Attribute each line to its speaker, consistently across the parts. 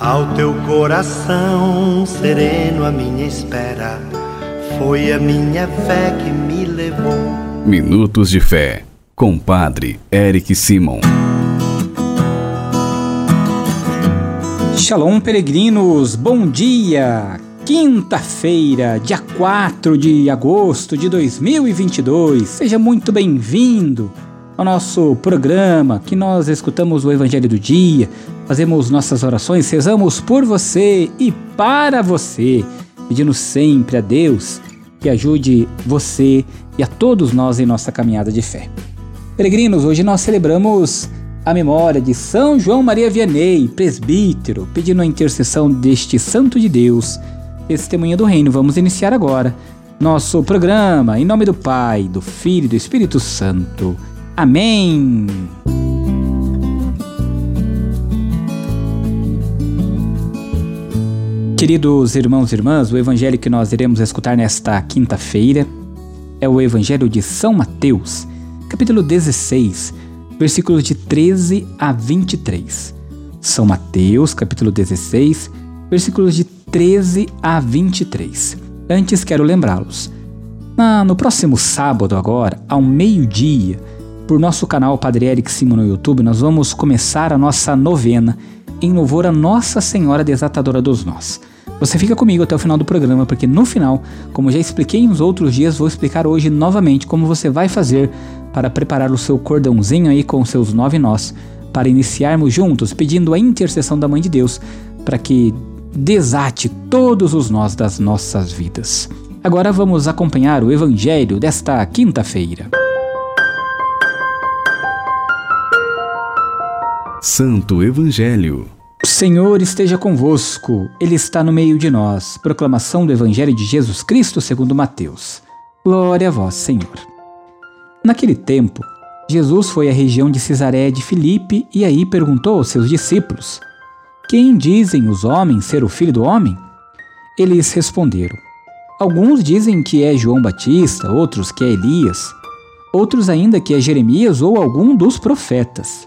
Speaker 1: Ao teu coração sereno, a minha espera foi a minha fé que me levou.
Speaker 2: Minutos de Fé, com Padre Eric Simon.
Speaker 3: Shalom, peregrinos, bom dia! Quinta-feira, dia 4 de agosto de 2022. Seja muito bem-vindo ao nosso programa que nós escutamos o Evangelho do Dia, fazemos nossas orações, rezamos por você e para você, pedindo sempre a Deus que ajude você e a todos nós em nossa caminhada de fé. Peregrinos, hoje nós celebramos a memória de São João Maria Vianney, presbítero, pedindo a intercessão deste santo de Deus, testemunha do reino. Vamos iniciar agora nosso programa em nome do Pai, do Filho e do Espírito Santo. Amém. Queridos irmãos e irmãs, o evangelho que nós iremos escutar nesta quinta-feira é o evangelho de São Mateus, capítulo 16, versículos de 13 a 23. São Mateus, capítulo 16, versículos de 13 a 23. Antes quero lembrá-los. No próximo sábado, agora, ao meio-dia, por nosso canal Padre Eric Simo no YouTube, nós vamos começar a nossa novena em louvor a Nossa Senhora Desatadora dos Nós. Você fica comigo até o final do programa, porque no final, como já expliquei nos outros dias, vou explicar hoje novamente como você vai fazer para preparar o seu cordãozinho aí com seus nove nós, para iniciarmos juntos pedindo a intercessão da Mãe de Deus para que desate todos os nós das nossas vidas. Agora vamos acompanhar o Evangelho desta quinta-feira.
Speaker 2: Santo Evangelho
Speaker 3: o Senhor esteja convosco, Ele está no meio de nós. Proclamação do Evangelho de Jesus Cristo segundo Mateus. Glória a vós, Senhor. Naquele tempo, Jesus foi à região de Cesareia de Filipe e aí perguntou aos seus discípulos: Quem dizem os homens ser o filho do homem? Eles responderam: Alguns dizem que é João Batista, outros que é Elias, outros ainda que é Jeremias ou algum dos profetas.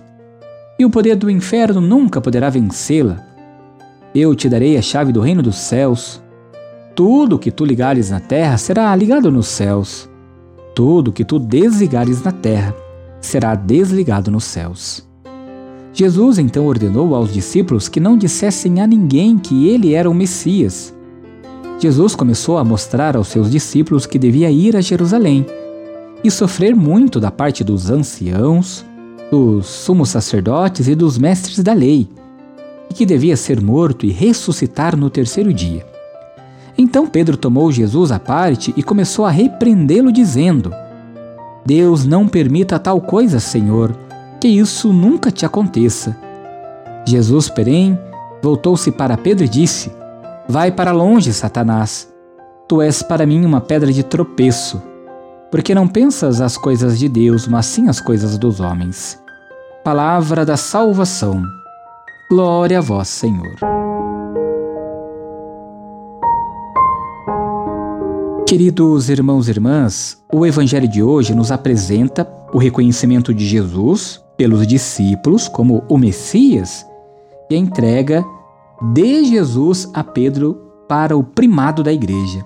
Speaker 3: e o poder do inferno nunca poderá vencê-la. Eu te darei a chave do reino dos céus. Tudo que tu ligares na terra será ligado nos céus. Tudo que tu desligares na terra será desligado nos céus. Jesus então ordenou aos discípulos que não dissessem a ninguém que ele era o Messias. Jesus começou a mostrar aos seus discípulos que devia ir a Jerusalém e sofrer muito da parte dos anciãos, dos sumos sacerdotes e dos mestres da lei, e que devia ser morto e ressuscitar no terceiro dia. Então Pedro tomou Jesus à parte e começou a repreendê-lo, dizendo: Deus não permita tal coisa, Senhor, que isso nunca te aconteça. Jesus, porém, voltou-se para Pedro e disse: Vai para longe, Satanás. Tu és para mim uma pedra de tropeço, porque não pensas as coisas de Deus, mas sim as coisas dos homens. Palavra da salvação. Glória a vós, Senhor. Queridos irmãos e irmãs, o Evangelho de hoje nos apresenta o reconhecimento de Jesus pelos discípulos como o Messias e a entrega de Jesus a Pedro para o primado da igreja.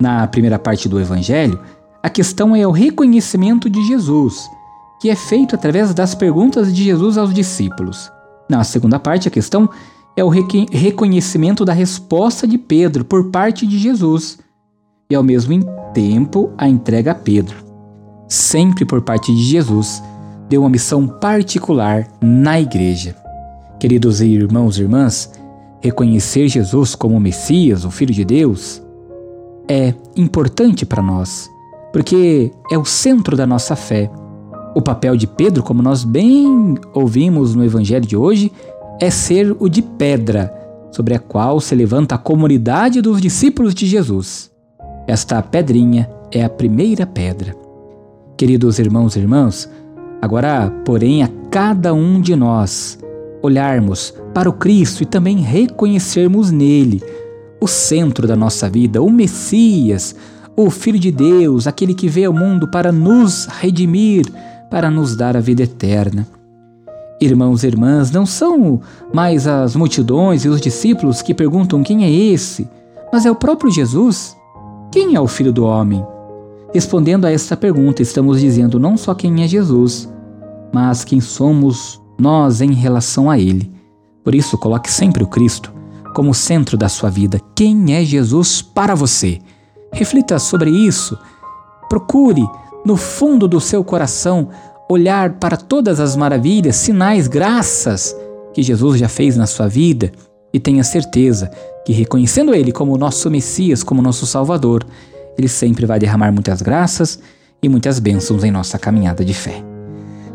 Speaker 3: Na primeira parte do Evangelho, a questão é o reconhecimento de Jesus que é feito através das perguntas de Jesus aos discípulos. Na segunda parte, a questão é o reconhecimento da resposta de Pedro por parte de Jesus e, ao mesmo tempo, a entrega a Pedro. Sempre por parte de Jesus, deu uma missão particular na igreja. Queridos irmãos e irmãs, reconhecer Jesus como Messias, o Filho de Deus, é importante para nós, porque é o centro da nossa fé o papel de Pedro, como nós bem ouvimos no evangelho de hoje, é ser o de pedra, sobre a qual se levanta a comunidade dos discípulos de Jesus. Esta pedrinha é a primeira pedra. Queridos irmãos e irmãs, agora, porém, a cada um de nós olharmos para o Cristo e também reconhecermos nele o centro da nossa vida, o Messias, o Filho de Deus, aquele que veio ao mundo para nos redimir, para nos dar a vida eterna. Irmãos e irmãs, não são mais as multidões e os discípulos que perguntam quem é esse, mas é o próprio Jesus. Quem é o Filho do Homem? Respondendo a esta pergunta, estamos dizendo não só quem é Jesus, mas quem somos nós em relação a Ele. Por isso, coloque sempre o Cristo como centro da sua vida. Quem é Jesus para você? Reflita sobre isso. Procure, no fundo do seu coração, olhar para todas as maravilhas, sinais, graças que Jesus já fez na sua vida e tenha certeza que, reconhecendo Ele como nosso Messias, como nosso Salvador, Ele sempre vai derramar muitas graças e muitas bênçãos em nossa caminhada de fé.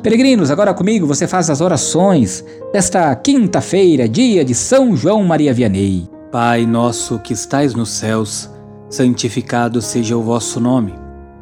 Speaker 3: Peregrinos, agora comigo você faz as orações desta quinta-feira, dia de São João Maria Vianney.
Speaker 4: Pai nosso que estais nos céus, santificado seja o vosso nome.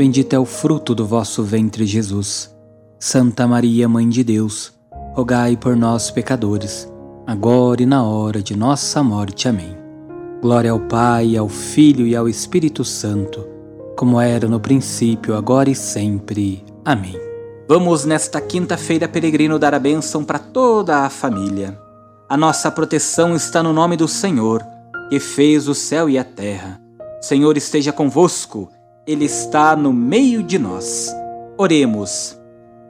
Speaker 4: bendito é o fruto do vosso ventre, Jesus. Santa Maria, Mãe de Deus, rogai por nós, pecadores, agora e na hora de nossa morte. Amém. Glória ao Pai, ao Filho e ao Espírito Santo, como era no princípio, agora e sempre. Amém. Vamos nesta quinta-feira, peregrino, dar a bênção para toda a família. A nossa proteção está no nome do Senhor, que fez o céu e a terra. Senhor esteja convosco, Ele está no meio de nós. Oremos.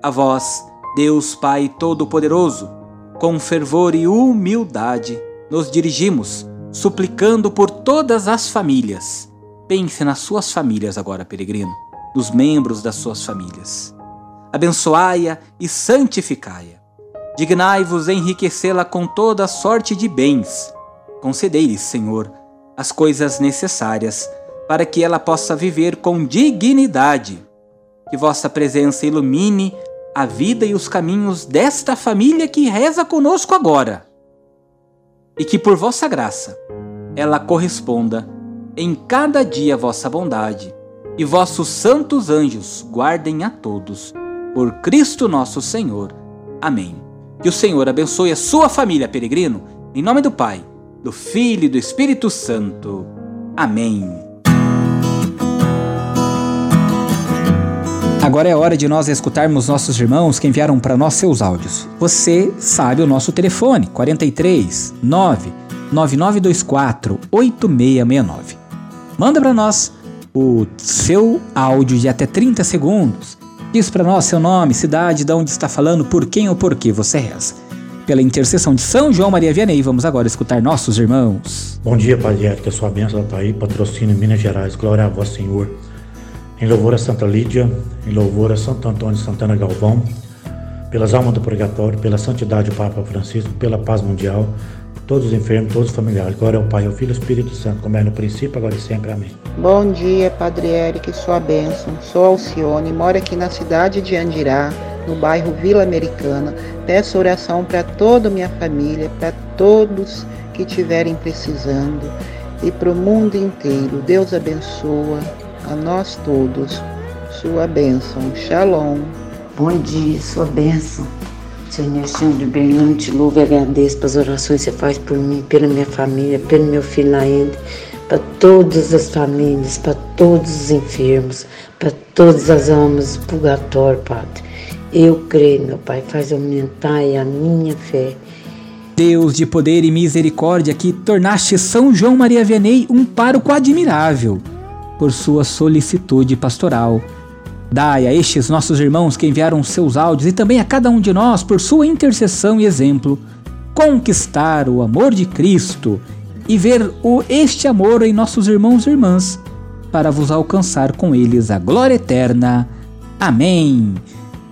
Speaker 4: A vós, Deus Pai Todo-Poderoso, com fervor e humildade, nos dirigimos, suplicando por todas as famílias. Pense nas suas famílias agora, peregrino, nos membros das suas famílias abençoai-a e santificai-a. Dignai-vos enriquecê-la com toda sorte de bens. Concedei-lhe, Senhor, as coisas necessárias para que ela possa viver com dignidade. Que vossa presença ilumine a vida e os caminhos desta família que reza conosco agora. E que por vossa graça ela corresponda em cada dia vossa bondade, e vossos santos anjos guardem a todos por Cristo nosso Senhor. Amém. Que o Senhor abençoe a sua família, peregrino, em nome do Pai, do Filho e do Espírito Santo. Amém.
Speaker 3: Agora é hora de nós escutarmos nossos irmãos que enviaram para nós seus áudios. Você sabe o nosso telefone, 43 9 9924 8669. Manda para nós o seu áudio de até 30 segundos Diz para nós seu nome, cidade, de onde está falando, por quem ou por que você reza. Pela intercessão de São João Maria Vianney, vamos agora escutar nossos irmãos.
Speaker 5: Bom dia, Padre que a sua bênção está aí, patrocínio Minas Gerais, glória a vós, Senhor. Em louvor a Santa Lídia, em louvor a Santo Antônio Santana Galvão, pelas almas do purgatório, pela santidade do Papa Francisco, pela paz mundial, todos os enfermos, todos os familiares. Glória ao Pai, ao Filho e ao Espírito Santo, como é no princípio, agora e sempre. Amém.
Speaker 6: Bom dia, Padre Eric, sua bênção. Sou Alcione, moro aqui na cidade de Andirá, no bairro Vila Americana. Peço oração para toda minha família, para todos que estiverem precisando e para o mundo inteiro. Deus abençoa a nós todos. Sua bênção. Shalom.
Speaker 7: Bom dia, sua bênção. Senhor, Senhor de Berlim, te louvo e agradeço pelas orações que você faz por mim, pela minha família, pelo meu filho Laende, para todas as famílias, para todos os enfermos, para todas as almas do purgatório, Padre. Eu creio, meu Pai, faz aumentar a minha fé.
Speaker 3: Deus de poder e misericórdia, que tornaste São João Maria Vianney um pároco admirável por sua solicitude pastoral Dai a estes nossos irmãos que enviaram seus áudios e também a cada um de nós, por sua intercessão e exemplo, conquistar o amor de Cristo e ver o, este amor em nossos irmãos e irmãs, para vos alcançar com eles a glória eterna. Amém.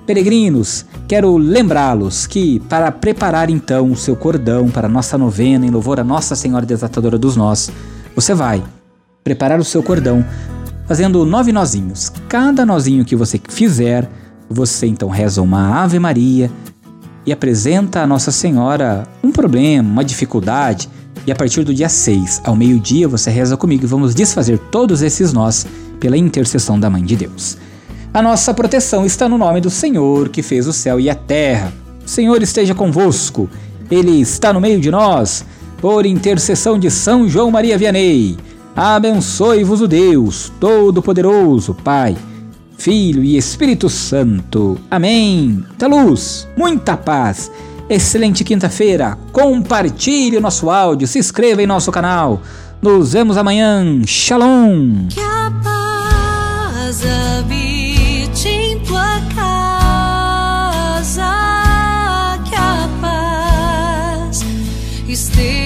Speaker 3: Peregrinos, quero lembrá-los que, para preparar então o seu cordão para a nossa novena em louvor a Nossa Senhora Desatadora dos Nós, você vai preparar o seu cordão fazendo nove nozinhos. Cada nozinho que você fizer, você então reza uma Ave Maria e apresenta a Nossa Senhora um problema, uma dificuldade. E a partir do dia 6 ao meio-dia você reza comigo e vamos desfazer todos esses nós pela intercessão da Mãe de Deus. A nossa proteção está no nome do Senhor que fez o céu e a terra. O Senhor esteja convosco, Ele está no meio de nós. Por intercessão de São João Maria Vianney, abençoe-vos o Deus Todo-Poderoso, Pai Filho e Espírito Santo. Amém. Muita luz, muita paz. Excelente quinta-feira. Compartilhe o nosso áudio, se inscreva em nosso canal. Nos vemos amanhã. Shalom.
Speaker 8: Que a paz habite em tua casa. Que a paz esteja.